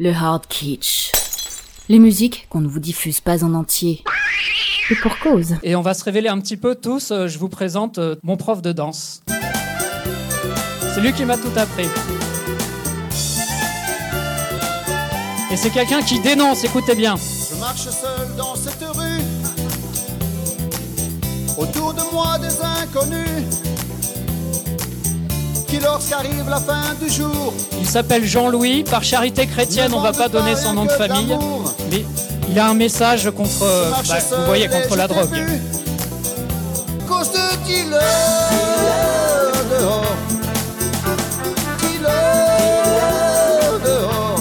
Le hard kitsch. Les musiques qu'on ne vous diffuse pas en entier. Et pour cause. Et on va se révéler un petit peu tous. Euh, Je vous présente euh, mon prof de danse. C'est lui qui m'a tout appris. Et c'est quelqu'un qui dénonce, écoutez bien. Je marche seul dans cette rue. Autour de moi des inconnus. Qui lorsqu'arrive la fin du jour. Il s'appelle Jean-Louis. Par charité chrétienne, on va pas donner son nom de famille. Mais il a un message contre, bah, vous voyez, contre la drogue. Cause de dealer dehors? Dealer dehors?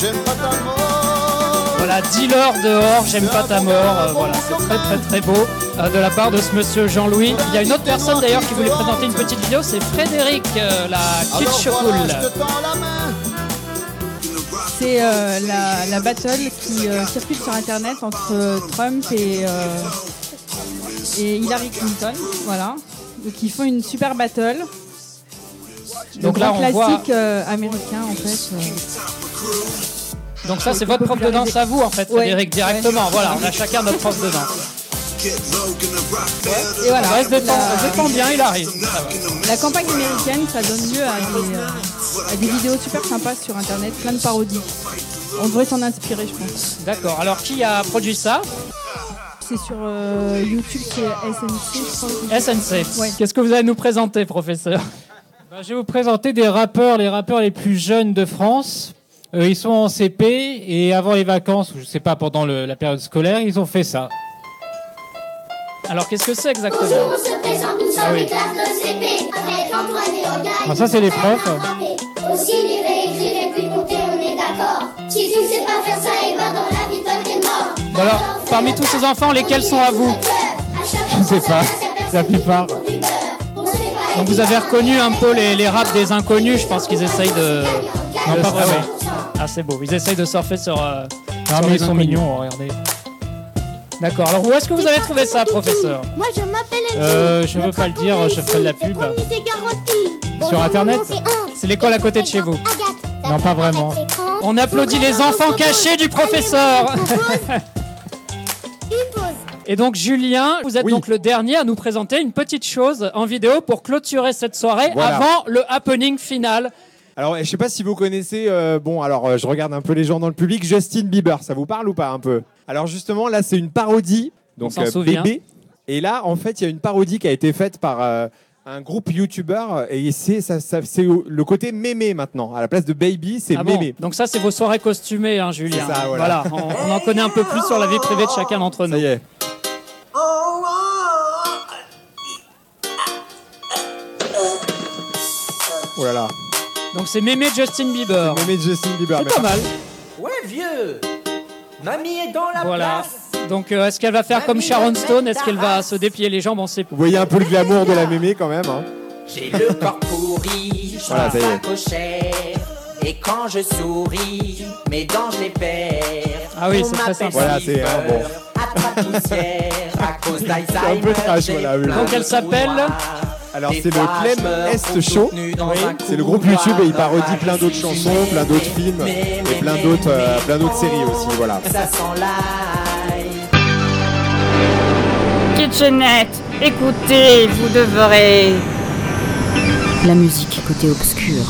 J'aime pas ta mort. Voilà, dealer dehors, j'aime pas ta mort. Euh, voilà, c'est très très très beau euh, de la part de ce monsieur Jean-Louis. Il y a une autre personne d'ailleurs qui voulait présenter une petite vidéo, c'est Frédéric, euh, la Alors kitsch voilà, cool. je te tends la main. C'est euh, la, la battle qui euh, circule sur Internet entre Trump et, euh, et Hillary Clinton. Voilà. Donc ils font une super battle. Le Donc là, on voit- classique euh, américain en fait. euh. Donc ça c'est votre prof de danse à vous en fait, Ouais. Frédéric, directement. Voilà, on a chacun notre prof de danse. Et voilà. Ouais, je défends, La- je défends bien, il arrive. Ça va. La campagne américaine, ça donne lieu à des, euh, à des vidéos super sympas sur internet, plein de parodies. On devrait s'en inspirer, je pense. D'accord, alors qui a produit ça C'est sur euh, YouTube, c'est SNC, je crois. SNC. Ouais. Qu'est-ce que vous allez nous présenter, professeur Ben, je vais vous présenter des rappeurs, les rappeurs les plus jeunes de France. Euh, ils sont en CP et avant les vacances, ou je sais pas, pendant le- la période scolaire, ils ont fait ça. Alors qu'est-ce que c'est exactement Ah oui. Alors ça, c'est les profs. Aussi lire, écrire et puis compter, on est d'accord. Si tu sais pas faire ça, et ben dans la vie, toi t'es mort. Bon alors, parmi tous ces enfants, lesquels sont à vous Je sais pas, la plupart. Donc vous avez reconnu un peu les, les raps des inconnus, je pense qu'ils essayent de... Non, de- pas vraiment. Ah c'est beau, ils essayent de surfer sur... euh, Non, sur mais les ils sont inconnus. mignons, regardez. D'accord, alors où est-ce que vous avez trouvé ça, professeur? Moi je m'appelle Euh, je veux pas le dire, je ferai de la pub. Sur Internet C'est l'école à côté de chez vous. Non, pas vraiment. On applaudit les enfants cachés du professeur Et donc Julien, vous êtes Oui. donc le dernier à nous présenter une petite chose en vidéo pour clôturer cette soirée Voilà. avant le happening final. Alors, je sais pas si vous connaissez, euh, bon, alors euh, je regarde un peu les gens dans le public, Justin Bieber, ça vous parle ou pas un peu? Alors justement, là, c'est une parodie, donc s'en souvient. bébé. Et là, en fait, il y a une parodie qui a été faite par euh, un groupe YouTuber et c'est ça, ça- le côté mémé maintenant. À la place de baby, c'est Ah bon mémé. Donc ça c'est vos soirées costumées, hein, Julien. Ça, voilà. on, on en connaît un peu plus sur la vie privée de chacun d'entre nous. Ça y est. Oh là là, Donc c'est mémé Justin Bieber. mémé Justin Bieber. C'est pas mal. Ouais, vieux Mamie est dans la Voilà. place Donc euh, est-ce qu'elle va faire comme Sharon Stone? Est-ce qu'elle va se déplier les jambes On sait Vous voyez un peu le glamour de la mémé quand même. hein. J'ai le corps pourri, je Voilà. Et quand je souris, mes dents je les perds. Ah oui, c'est très sympa. Voilà, c'est, Silver, hein, bon. à cause d'Alzheimer. C'est un peu trash, j'ai voilà, oui. plein Donc elle s'appelle. Alors c'est le Clem Est Show. Oui, C'est le groupe YouTube et il parodie plein d'autres chansons, plein d'autres films et plein d'autres euh, plein d'autres séries aussi. Voilà. Ça sent l'ail. Kitchenette, écoutez, vous devrez. La musique côté obscur.